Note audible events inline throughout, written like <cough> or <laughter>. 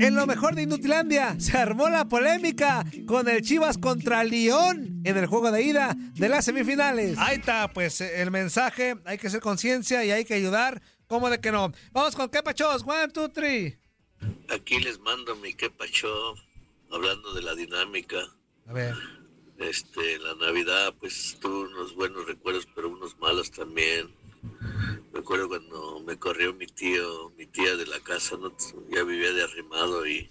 En lo mejor de Inutilandia se armó la polémica con el Chivas contra León en el juego de ida de las semifinales. Ahí está, pues el mensaje, hay que ser conciencia y hay que ayudar. ¿Cómo de que no? Vamos con Kepachos, one, two, three. Aquí les mando mi Kepacho, hablando de la dinámica. A ver. Este, la Navidad, pues tuvo unos buenos recuerdos, pero unos malos también. Me acuerdo cuando me corrió mi tío, mi tía de la casa, ya vivía de arrimado y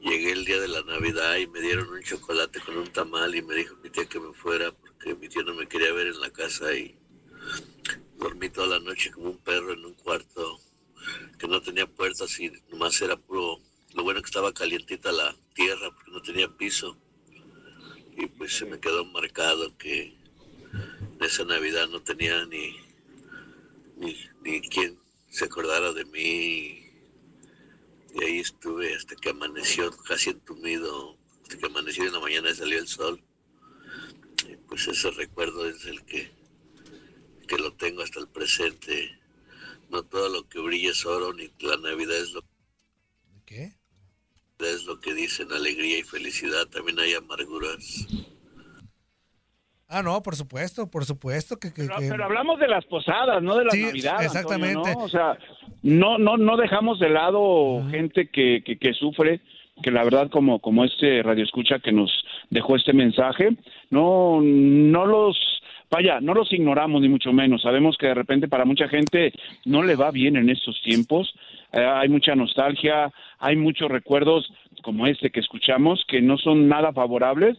llegué el día de la Navidad y me dieron un chocolate con un tamal y me dijo mi tía que me fuera porque mi tío no me quería ver en la casa y dormí toda la noche como un perro en un cuarto que no tenía puertas y nomás era puro, lo bueno que estaba calientita la tierra porque no tenía piso. Y pues se me quedó marcado que en esa Navidad no tenía ni ni, ni quien se acordara de mí. Y ahí estuve hasta que amaneció casi entumido, hasta que amaneció en la mañana y salió el sol. Y pues ese recuerdo es el que, que lo tengo hasta el presente. No todo lo que brilla es oro, ni la Navidad es lo ¿Qué? es lo que dicen alegría y felicidad, también hay amarguras. Ah, no, por supuesto, por supuesto que... que- Pero, que- pero hablamos de las posadas, no de la Sí, Navidad. exactamente. Antonio, ¿no? O sea, no, no, no dejamos de lado gente que, que, que sufre, que la verdad como, como este radio escucha que nos dejó este mensaje, no, no los, vaya, no los ignoramos ni mucho menos. Sabemos que de repente para mucha gente no le va bien en estos tiempos. Eh, hay mucha nostalgia, hay muchos recuerdos como este que escuchamos que no son nada favorables,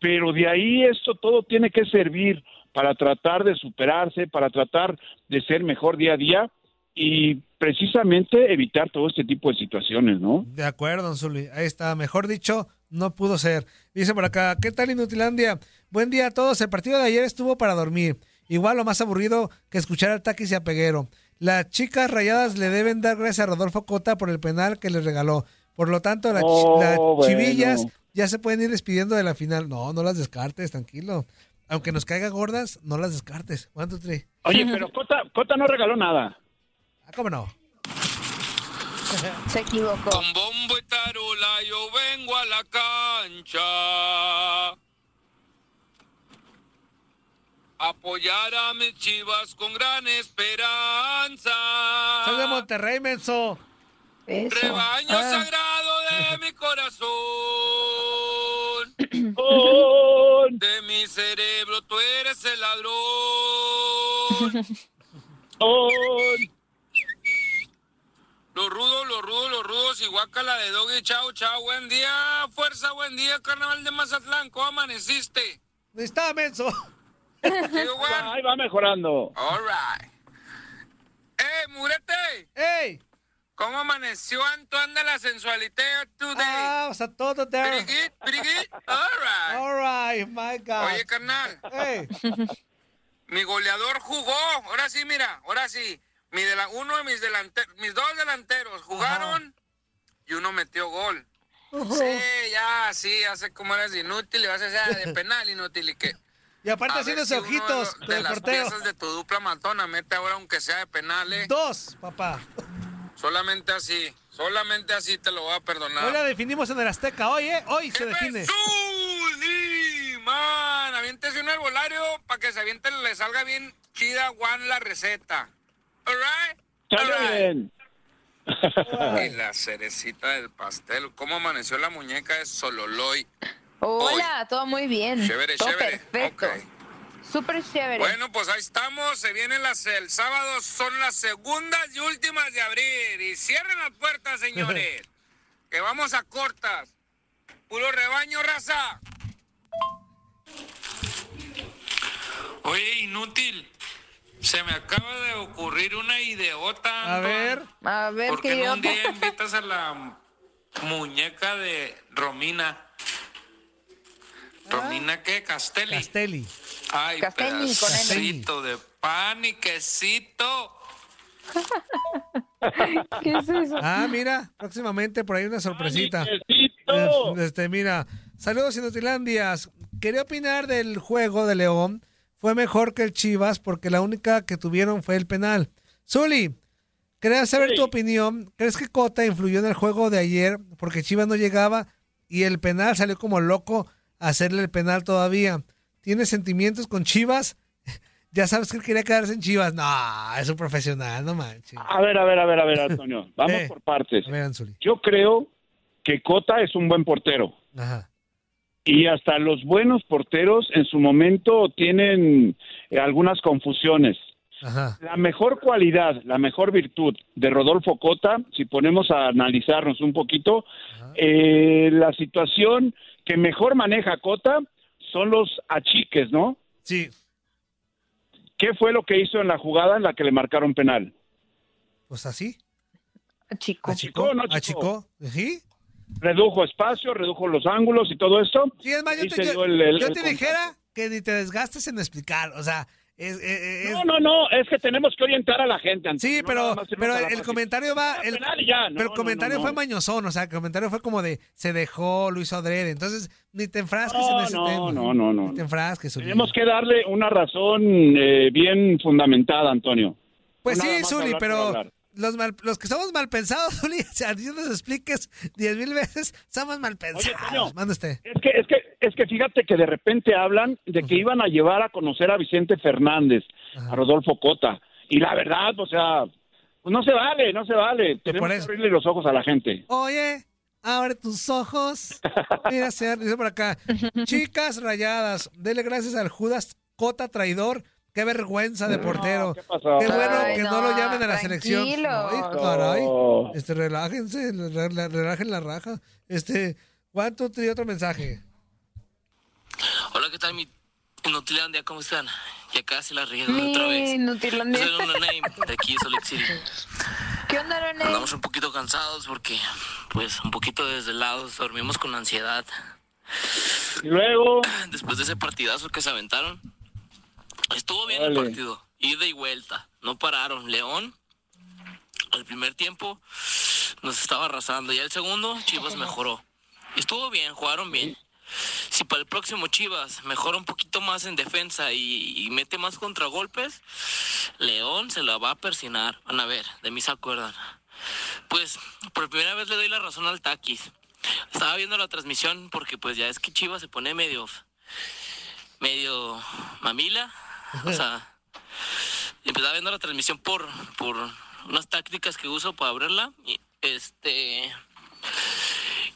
pero de ahí esto todo tiene que servir para tratar de superarse, para tratar de ser mejor día a día y precisamente evitar todo este tipo de situaciones, ¿no? De acuerdo, don Zuli. Ahí está. Mejor dicho, no pudo ser. Dice por acá, ¿qué tal Inutilandia? Buen día a todos. El partido de ayer estuvo para dormir. Igual lo más aburrido que escuchar al Taquis y a Peguero. Las chicas rayadas le deben dar gracias a Rodolfo Cota por el penal que les regaló. Por lo tanto, las, chi- Oh, bueno. chivillas ya se pueden ir despidiendo de la final. No, no las descartes, tranquilo. Aunque nos caiga gordas, no las descartes. One, two, three. Oye, pero Cota, Cota no regaló nada. Ah, ¿Cómo no? Se equivocó. Con bombo y tarola yo vengo a la cancha. Apoyar a mis chivas con gran esperanza. Soy de Monterrey, menso. Eso. Rebaño Ah. sagrado de mi corazón. De mi cerebro tú eres el ladrón. Los rudos, los rudos, los rudos y guácala de doggy, chao, chao, buen día, fuerza, buen día, carnaval de Mazatlán, ¿cómo amaneciste? Está, menso. Ahí va mejorando. All right. ¡Eh, murete! ¡Ey! ¿Cómo amaneció Antoine de la sensualidad today? Ah, o sea, todo there. Pretty good, pretty good. All right. All right, my God. Oye, carnal, Hey, <laughs> mi goleador jugó. Ahora sí, mira, ahora sí. Mi de la- uno de mis delanteros, mis dos delanteros jugaron y uno metió gol. Sí, ya, sí, ya sé cómo eres inútil y vas a ser de <laughs> penal inútil y que. y aparte A haciéndose si uno de ojitos con de el las portero. piezas de tu dupla matona mete ahora aunque sea de penal, ¿eh? Dos, papá. Solamente así, solamente así te lo voy a perdonar. Hoy la definimos en el Azteca. Hoy, ¿eh? Hoy se define. man! Aviéntese un herbolario para que se aviente, le salga bien chida, Juan, la receta. All right? Right. bien. Y la cerecita del pastel. ¿Cómo amaneció la muñeca de Sololoy? Hola, todo muy bien. Chévere, todo chévere. perfecto. Ok. Súper chévere. Bueno, pues ahí estamos. Se vienen las. El sábado son las segundas y últimas de abril. Y cierren las puertas, señores. <laughs> que vamos a cortas. Puro rebaño, raza. Oye, inútil. Se me acaba de ocurrir una ideota. A ver. A ver ¿Por qué qué no yo. un día invitas a la muñeca de Romina? ¿Romina qué? Castelli. Castelli. Ay, Castelli con N. pedacito de pan y quesito. <laughs> ¿Qué es eso? Ah, mira, próximamente por ahí una sorpresita. Necesito. Eh, Este, mira, saludos Inutilandias. Quería opinar del juego de León. Fue mejor que el Chivas porque la única que tuvieron fue el penal. Zuli, quería saber Sí. tu opinión. ¿Crees que Cota influyó en el juego de ayer porque Chivas no llegaba y el penal salió como loco a hacerle el penal todavía? ¿Tienes sentimientos con Chivas? <laughs> ya sabes que él quería quedarse en Chivas. No, es un profesional, no manches. A ver, a ver, a ver, a ver, Antonio. <laughs> Vamos Eh. por partes. Ver. Yo creo que Cota es un buen portero. Ajá. Y hasta los buenos porteros en su momento tienen eh, algunas confusiones. Ajá. La mejor cualidad, la mejor virtud de Rodolfo Cota, si ponemos a analizarnos un poquito, eh, la situación que mejor maneja Cota son los achiques, ¿no? Sí, ¿Qué fue lo que hizo en la jugada en la que le marcaron penal? pues así. Chico. Achicó, no achicó. achicó. ¿Sí? Redujo espacio, redujo los ángulos y todo esto. Sí, es más, yo te, yo- dio el- el- yo el te dijera que ni te desgastes en explicar. O sea, es, No, no, no, es que tenemos que orientar a la gente. Antonio, Sí, no pero, irnos pero el fácil. comentario va. El, ya, no, pero el no, comentario no, fue no. mañosón. O sea, el comentario fue como de se dejó, lo hizo adrede. Entonces, ni te enfrasques No, en ese no, tema. no, no, no. Ni te enfrasques. Tenemos que darle una razón eh, bien fundamentada, Antonio. Pues no sí, Zuli, pero. Los, mal- los que somos mal pensados, <laughs> Zuli, o sea, si nos expliques diez mil veces, somos mal pensados. Manda usted. Es que, es que, es que fíjate que de repente hablan de que iban a llevar a conocer a Vicente Fernández, a Rodolfo Cota. Y la verdad, o sea, pues no se vale, no se vale. Tenemos que abrirle los ojos a la gente. Oye, abre tus ojos. Mira, señor, dice por acá. <laughs> Chicas rayadas, dele gracias al Judas Cota traidor. Qué vergüenza de portero. ¿qué pasó? Qué bueno Ay, que no, no, lo llamen a la selección. tranquilos. Ay, caray. Este, relájense, re- re- relajen la raja. Este, ¿cuánto te otro mensaje? Hola, ¿qué tal mi Inutilandia? ¿Cómo están? Ya casi la riego otra vez. Soy Luna Name, de aquí, Salt Lake City. ¿Qué onda, René? Andamos un poquito cansados porque, pues, un poquito desvelados, dormimos con ansiedad. Y luego, Después de ese partidazo que se aventaron, estuvo bien el partido. Ida y vuelta. No pararon. León, al primer tiempo, nos estaba arrasando. Ya el segundo, Chivas mejoró. Estuvo bien, jugaron bien. Si para el próximo Chivas mejora un poquito más en defensa y, y mete más contragolpes, León se la va a persinar. Van a ver, de mí se acuerdan. Pues por primera vez le doy la razón al Taquis. Estaba viendo la transmisión porque pues ya es que Chivas se pone medio medio mamila, o sea, empezaba viendo la transmisión por por unas tácticas que uso para abrirla y este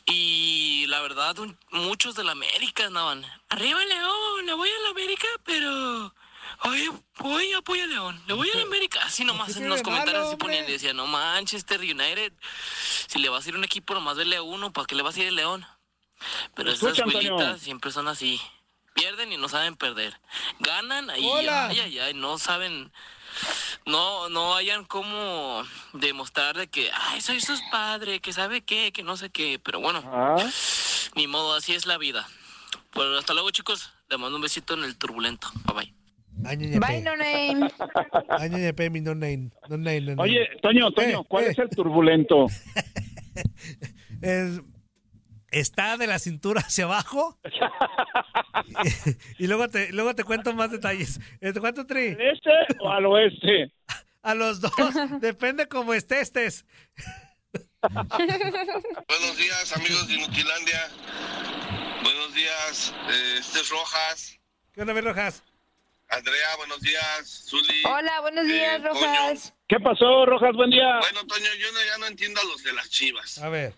y la verdad un- muchos de la América andaban arriba León, le voy a la América, pero Oye, voy apoya a León, le voy a la América. Así nomás ¿Qué en los comentarios se ponían y decían, no Manchester United, si le vas a ir a un equipo nomás vele a uno, ¿para qué le vas a ir al León? Pero esas Escucha, Antonio. siempre son así. Pierden y no saben perder. Ganan y Hola. ay, ay, ay, no saben no, no hayan como demostrar de que, ay, soy sus padre, que sabe qué, que no sé qué, pero bueno, Ah, ni modo, así es la vida. Pues hasta luego, chicos. Les mando un besito en el turbulento. Bye bye. Bye, name. No name. <laughs> No name, no name. Oye, Toño, Toño, Eh, ¿cuál eh. es el turbulento? <laughs> Es- está de la cintura <laughs> hacia abajo. <laughs> y, luego te luego te cuento más detalles. Eh, ¿Te cuento, Tri? ¿Al este o al oeste? <laughs> A los dos. Depende cómo estés. estés. Buenos días, amigos de Inutilandia. Buenos días, eh, este es Rojas. ¿Qué onda, mi Rojas? Andrea, buenos días. Zuli. Hola, buenos días, Eh, Toño. Rojas. ¿Qué pasó, Rojas? Buen día. Bueno, Toño, yo no- ya no entiendo a los de las chivas. A ver,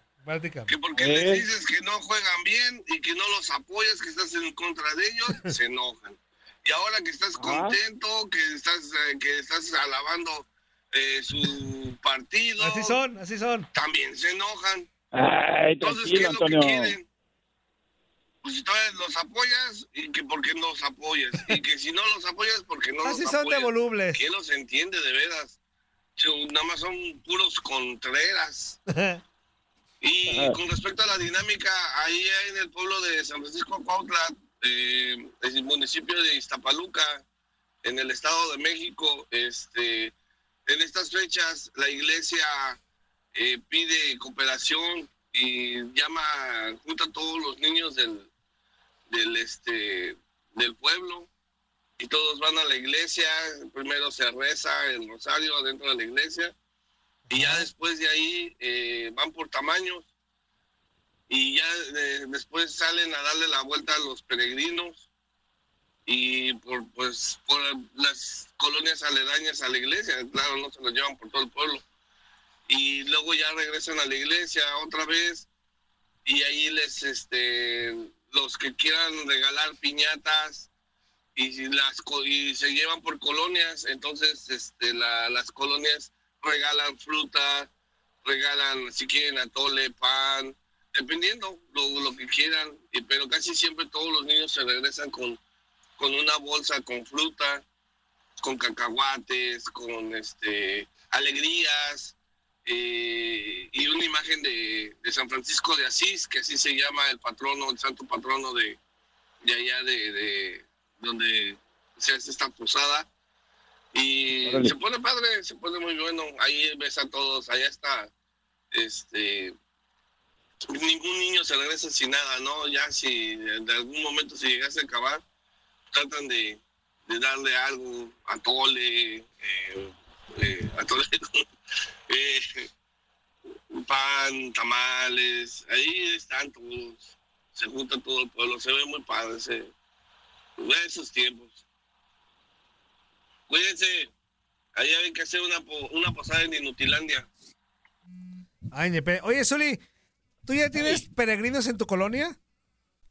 Que porque Eh. les dices que no juegan bien y que no los apoyas, que estás en contra de ellos, <laughs> se enojan. Y ahora que estás Ah. contento, que estás, eh, que estás alabando eh, su <laughs> partido, Así son, así son. también se enojan. Ay, Entonces, ¿qué es lo que quieren? Pues si todavía los apoyas, y que por qué no los apoyas. Y que si no los apoyas, porque no Así los son de apoyas. volubles. ¿Quién los entiende de veras? Son- Nada más son puros contreras. <laughs> Y Ajá. con respecto a la dinámica, ahí en el pueblo de San Francisco Cuautla, eh, el municipio de Iztapaluca, en el Estado de México, este, en estas fechas la iglesia eh, pide cooperación y llama, junta a todos los niños del, del, este, del pueblo y todos van a la iglesia, primero se reza el rosario adentro de la iglesia y ya después de ahí eh, van por tamaños y ya eh, después salen a darle la vuelta a los peregrinos y por pues por las colonias aledañas a la iglesia, claro, no se los llevan por todo el pueblo. Y luego ya regresan a la iglesia otra vez y ahí les este los que quieran regalar piñatas y las y se llevan por colonias, entonces este la- las colonias regalan fruta, regalan si quieren atole, pan, dependiendo lo, lo que quieran, pero casi siempre todos los niños se regresan con, con una bolsa con fruta, con cacahuates, con este alegrías, eh, y una imagen de, de San Francisco de Asís, que así se llama el patrono, el santo patrono de, de allá de, de donde se hace esta posada. Y Órale. se pone padre, se pone muy bueno. Ahí ves a todos, allá está. Este, ningún niño se regresa sin nada, ¿no? Ya si de algún momento se llegase a acabar, tratan de, de darle algo, atole, eh, eh, atole, <laughs> eh, pan, tamales, ahí están todos, se junta todo el pueblo, se ve muy padre, se, ve esos tiempos. Cuídense, ahí hay que hacer una, una posada en Inutilandia. Ay. Oye, Zuli, ¿tú ya tienes peregrinos en tu colonia?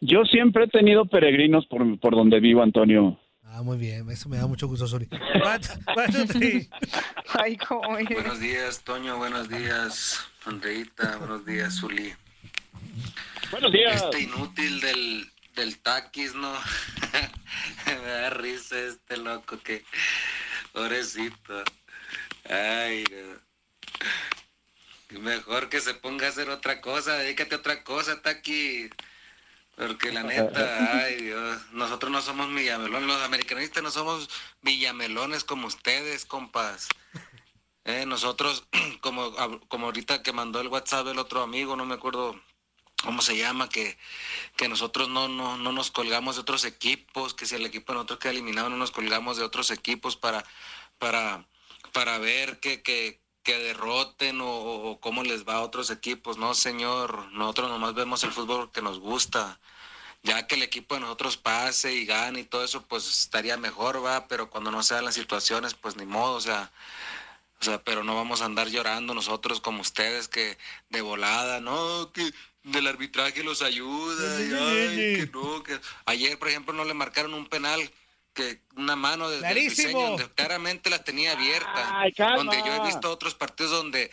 Yo siempre he tenido peregrinos por, por donde vivo, Antonio. Ah, muy bien. Eso me da mucho gusto, <laughs> es. Buenos días, Toño. Buenos días, Andreita. Buenos días, Zuli. Buenos días. Este inútil del, del taquis, ¿no? <laughs> Me da risa este loco que... Pobrecito. Ay, no. Mejor que se ponga a hacer otra cosa. Dedícate a otra cosa, taquis. Porque la neta, ay Dios, nosotros no somos villamelones, los americanistas no somos villamelones como ustedes, compas. Eh, nosotros, <clears throat> como, como ahorita que mandó el WhatsApp el otro amigo, no me acuerdo cómo se llama, que, que nosotros no, no, no nos colgamos de otros equipos, que si el equipo de nosotros queda eliminado, no nos colgamos de otros equipos para, para, para ver que, que, que derroten o, cómo les va a otros equipos. No, señor, nosotros nomás vemos el fútbol que nos gusta. ya que el equipo de nosotros pase y gane y todo eso, pues estaría mejor, va, pero cuando no sean las situaciones, pues ni modo, o sea, o sea, pero no vamos a andar llorando nosotros como ustedes que de volada, no, que del arbitraje los ayuda, y, ay, que no, que ayer, por ejemplo, no le marcaron un penal que una mano desde el diseño donde claramente la tenía abierta, Ay, donde yo he visto otros partidos donde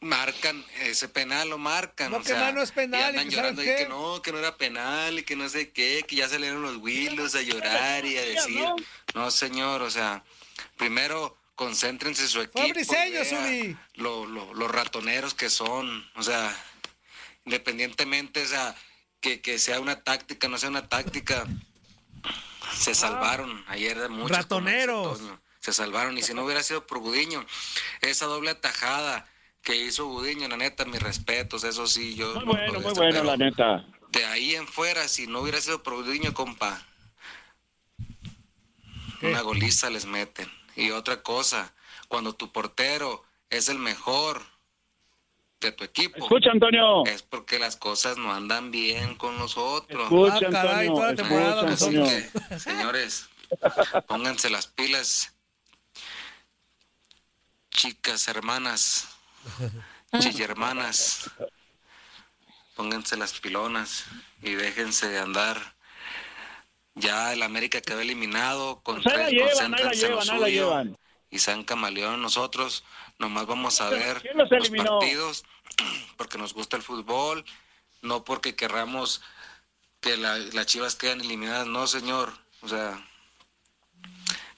marcan ese penal lo marcan No, o que sea, mano es penal, y andan llorando ¿sabes y que no que no era penal y que no sé qué que ya salieron los willos a llorar y a <laughs> decir no. señor o sea primero concéntrense en su equipo vea Zuli. lo- lo- los ratoneros que son o sea independientemente o sea que, que sea una táctica no sea una táctica se salvaron ayer de muchos Ratoneros. Se salvaron y si no hubiera sido por Gudiño esa doble atajada que hizo Gudiño la neta mis respetos eso sí yo Muy bueno, lo muy bueno, la neta. de ahí en fuera si no hubiera sido por Gudiño compa una goliza les meten. Y otra cosa cuando tu portero es el mejor de tu equipo Escucha, Antonio. es porque las cosas no andan bien con nosotros. Escucha, Ah, caray, Antonio. toda la temporada Escucha, Así Antonio. que, señores, pónganse las pilas. Chicas, hermanas, chillermanas, pónganse las pilonas y déjense de andar. Ya el América quedó eliminado, con Pues tres, llevan, concéntrense en lo llevan, ahí la suyo llevan. Y sean camaleón nosotros nomás vamos a ver ¿Quién los partidos <clears throat> porque nos gusta el fútbol no porque querramos que la- las chivas queden eliminadas no señor o sea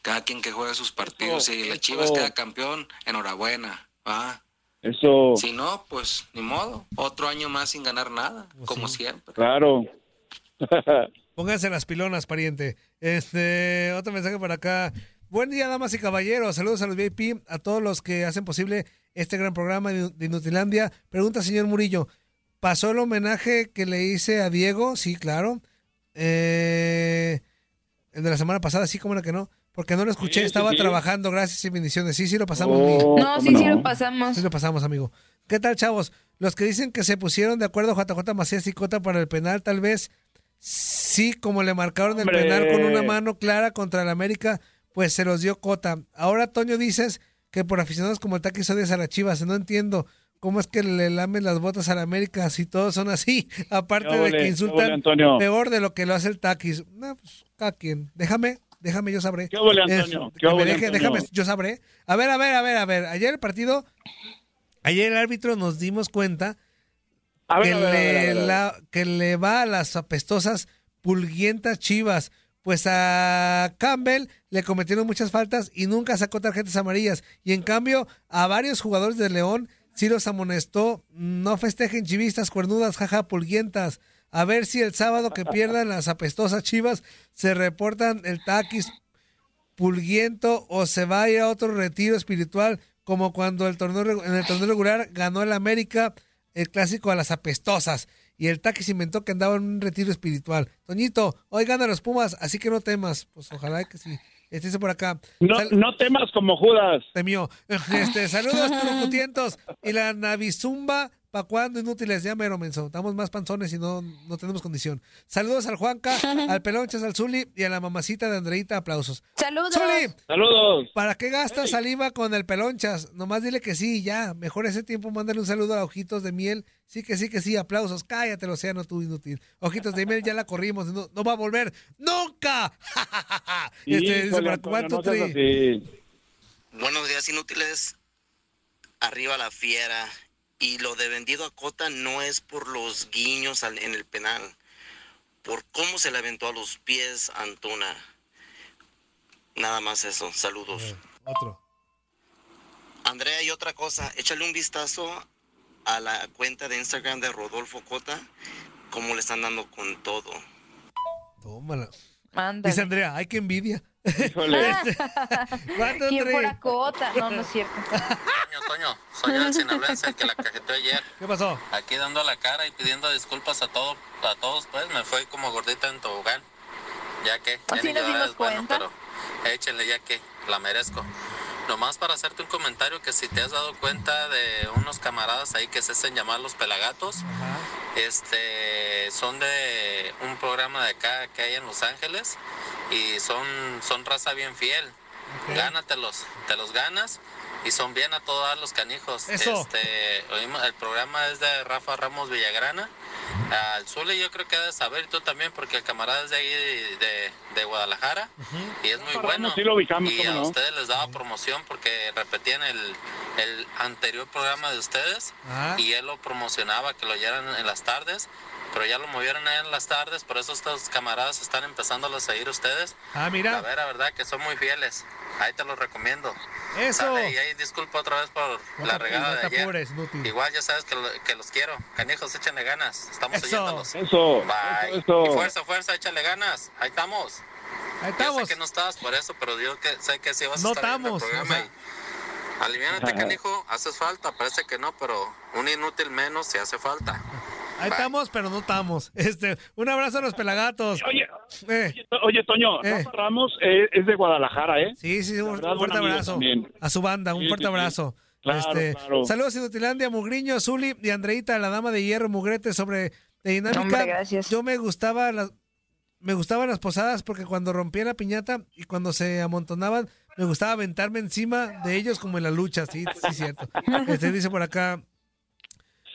cada quien que juegue sus partidos Eso, si la eso. chivas queda campeón enhorabuena ¿va? Eso, si no pues ni modo otro año más sin ganar nada como siempre claro. <laughs> Pónganse las pilonas, pariente. Este, otro mensaje por acá. Buen día, damas y caballeros. Saludos a los VIP, a todos los que hacen posible este gran programa de Inutilandia. Pregunta, señor Murillo, ¿pasó el homenaje que le hice a Diego? Sí, claro. Eh, el de la semana pasada, sí, cómo era que no. Porque no lo escuché, Sí, sí, estaba sí. trabajando. Gracias y bendiciones. Sí, sí, lo pasamos. Oh, No, ¿cómo sí, sí no? lo pasamos. Sí lo pasamos, amigo. ¿Qué tal, chavos? Los que dicen que se pusieron de acuerdo JJ Macías y Cota para el penal, tal vez sí, como le marcaron el ¡Hombre! penal con una mano clara contra el América, pues se los dio Cota. Ahora, Toño, dices que por aficionados como el Taquis odias a las chivas. No entiendo cómo es que le lamen las botas al América si todos son así. <laughs> Aparte ¿Qué de ole? que ¿Qué ole, insultan Antonio? peor de lo que lo hace el Taquis. No, pues, cada quien. Déjame, déjame, yo sabré. ¿Qué ole, Es- Antonio? que ¿Qué me ole, déjame, yo sabré. A ver, a ver, a ver, a ver. Ayer el partido, ayer el árbitro nos dimos cuenta A a a a a la- que le va a las apestosas pulguientas chivas. Pues a Campbell le cometieron muchas faltas y nunca sacó tarjetas amarillas. Y en cambio, a varios jugadores de León sí los amonestó. No festejen chivistas cuernudas, jaja, pulguientas. A ver si el sábado que <laughs> pierdan las apestosas chivas se reportan el taquis pulguiento o se va a ir a otro retiro espiritual como cuando el torneo en el torneo regular ganó el América el clásico a las apestosas y el Taquis inventó que andaba en un retiro espiritual. Toñito, hoy ganan los Pumas, así que no temas. Pues ojalá que sí. Estés por acá. No, Sal- no temas como Judas. Temió. <laughs> Este, saludos, <laughs> turocutientos. Y la Navizumba, ¿pa' cuándo? Inútiles, ya mero, menso. Estamos más panzones y no, no tenemos condición. Saludos al Juanca, <laughs> al Pelonchas, al Zuli y a la mamacita de Andreita. Aplausos. Saludos. Zuli, Saludos. ¿para qué gastas saliva con el Pelonchas? Nomás dile que sí, ya. Mejor ese tiempo mándale un saludo a Ojitos de Miel. Sí, que sí, que sí. Aplausos. Cállate, el océano, tú inútil. Ojitos de Miel, ya la corrimos. No, no va a volver. ¡Nunca! <laughs> este, dice, ¿para cuánto no. Buenos días, inútiles. Arriba la fiera. Y lo de vendido a Cota no es por los guiños al- en el penal, por cómo se le aventó a los pies a Antuna. Nada más eso. Saludos. Otro. Andrea, y otra cosa, échale un vistazo a la cuenta de Instagram de Rodolfo Cota, cómo le están dando con todo. Tómala. Ándale. Dice Andrea, ay, qué envidia. Híjole. <laughs> ¿Cuánto ¿Quién fuera cota? No, no es cierto. <laughs> Soy el sinaloense el que la cajeteó ayer. ¿Qué pasó? Aquí dando la cara y pidiendo disculpas a todo, a todos, pues me fue como gordita en tobogán. Ya que, ya Así ni nos dimos es bueno, cuenta. pero échenle ya que la merezco. Nomás para hacerte un comentario que si te has dado cuenta de unos camaradas ahí que se hacen llamar los pelagatos, Este, son de un programa de acá que hay en Los Ángeles y son, son raza bien fiel. Gánatelos, te los ganas y son bien a todos los canijos. Eso. Este, oímos- el programa es de Rafa Ramos Villagrana. Al Zule yo creo que ha de saber y tú también porque el camarada es de ahí de, de- de Guadalajara y es muy bueno. Ramos sí lo ubicamos, y ¿cómo a no? ustedes les daba promoción porque repetían el, el anterior programa de ustedes Ah. y él lo promocionaba que lo oyeran en las tardes. Pero ya lo movieron ahí en las tardes, por eso estos camaradas están empezando a seguir ustedes. Ah, mira. La vera, verdad que son muy fieles. Ahí te los recomiendo. Eso. Sale, y ahí disculpa otra vez por No la regada no de te ayer. apures, inútil. Igual ya sabes que, lo- que los quiero. Canijos, échenle ganas. Estamos Eso. oyéndolos. Eso, Bye. eso, eso. Y fuerza, fuerza, échale ganas. Ahí estamos. Ahí Yo sé estamos. que no estabas por eso, pero yo que, sé que sí vas a estar ahí en el estamos, programa. o sea. Aliviánate, canijo. Haces falta. Parece que no, pero un inútil menos si hace falta. Ahí estamos, pero no estamos. Este, un abrazo a los pelagatos. Oye, Eh, Oye, Toño, Eh. Rafa Ramos eh, es de Guadalajara, ¿eh? sí, sí, un, verdad, un fuerte abrazo también. a su banda, un Sí, fuerte sí, sí. abrazo. Claro, Este, claro. Saludos Inutilandia, Mugriño, Zuli y Andreita, la dama de hierro, Mugrete sobre de dinámica. Hombre, gracias. Yo me gustaba las me gustaban las posadas porque cuando rompía la piñata y cuando se amontonaban, me gustaba aventarme encima de ellos como en la lucha, sí, sí, cierto. <laughs> Este dice por acá,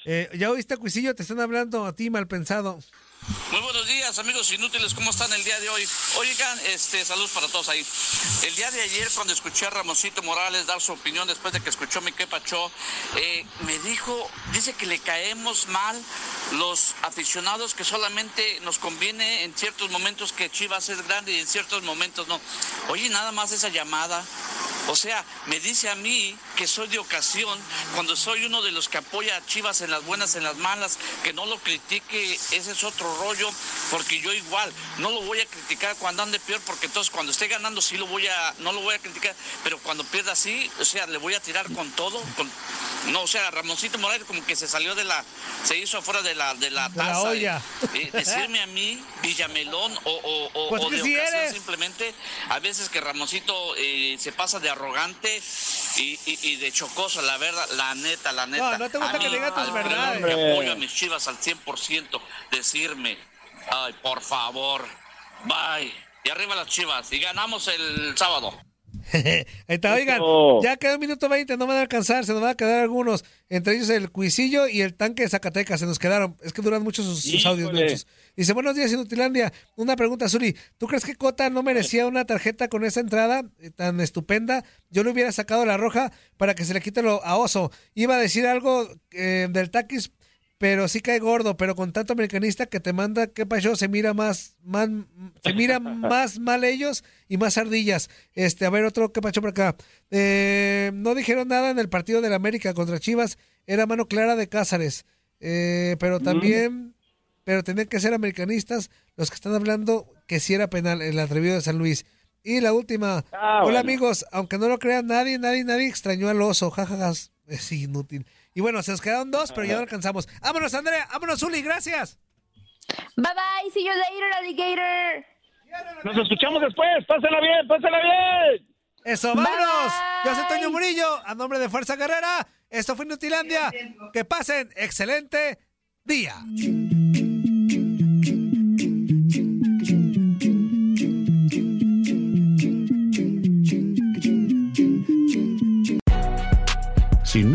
eh, ya oíste, Cuisillo, te están hablando a ti, mal pensado. Muy buenos días, amigos inútiles, ¿cómo están el día de hoy? Oigan, este, saludos para todos ahí. El día de ayer, cuando escuché a Ramosito Morales dar su opinión después de que escuchó mi quepacho, eh, me dijo, dice que le caemos mal los aficionados, que solamente nos conviene en ciertos momentos que Chivas es grande y en ciertos momentos no. Oye, nada más esa llamada. O sea, me dice a mí que soy de ocasión cuando soy uno de los que apoya a Chivas en las buenas, en las malas, que no lo critique, ese es otro rollo, porque yo igual no lo voy a criticar cuando ande peor, porque entonces cuando esté ganando sí lo voy a, no lo voy a criticar, pero cuando pierda así, o sea, le voy a tirar con todo, con, no, o sea, Ramoncito Morales como que se salió de la, se hizo afuera de la, de la De la taza. olla. Eh, decirme a mí, Villamelón, o, o, o, Pues o de sí ocasión eres. simplemente, a veces que Ramoncito eh, se pasa de arrogante y, y- y de chocoso, la verdad, la neta, la neta. No, no te gusta A que diga tus al verdades. que apoyo a mis chivas al 100%, decirme, ay, por favor, bye. Y arriba las chivas, y ganamos el sábado. <laughs> Ahí está, oigan, ya queda un minuto 20, no van a alcanzar, se nos van a quedar algunos, entre ellos el Cuisillo y el tanque de Zacatecas, se nos quedaron, es que duran mucho sus, sus audios. Muchos. Dice, buenos días Inutilandia, una pregunta, Zuli, ¿tú crees que Cota no merecía una tarjeta con esa entrada eh, tan estupenda? Yo le hubiera sacado la roja para que se le quite lo a Oso. Iba a decir algo eh, del taquis, pero sí cae gordo, pero con tanto americanista que te manda, ¿qué pasó? Se mira más, más se mira <laughs> más mal ellos y más ardillas. Este, a ver, otro que pasó por acá. Eh, no dijeron nada en el partido del América contra Chivas, era mano clara de Cázares. Eh, pero también, pero tenían que ser americanistas los que están hablando que sí era penal el atrevido de San Luis. Y la última, Ah, hola bueno. amigos, aunque no lo crean nadie, nadie, nadie extrañó al oso, jajaja, es inútil. Y bueno, se nos quedaron dos, pero ya no alcanzamos. Vámonos, Andrea, vámonos, Uli, gracias. Bye bye, see you later, alligator. Nos escuchamos después. Pásela bien, pásela bien. Eso, vámonos. Yo soy Toño Murillo, a nombre de Fuerza Guerrera. Esto fue Inutilandia. Que pasen excelente día.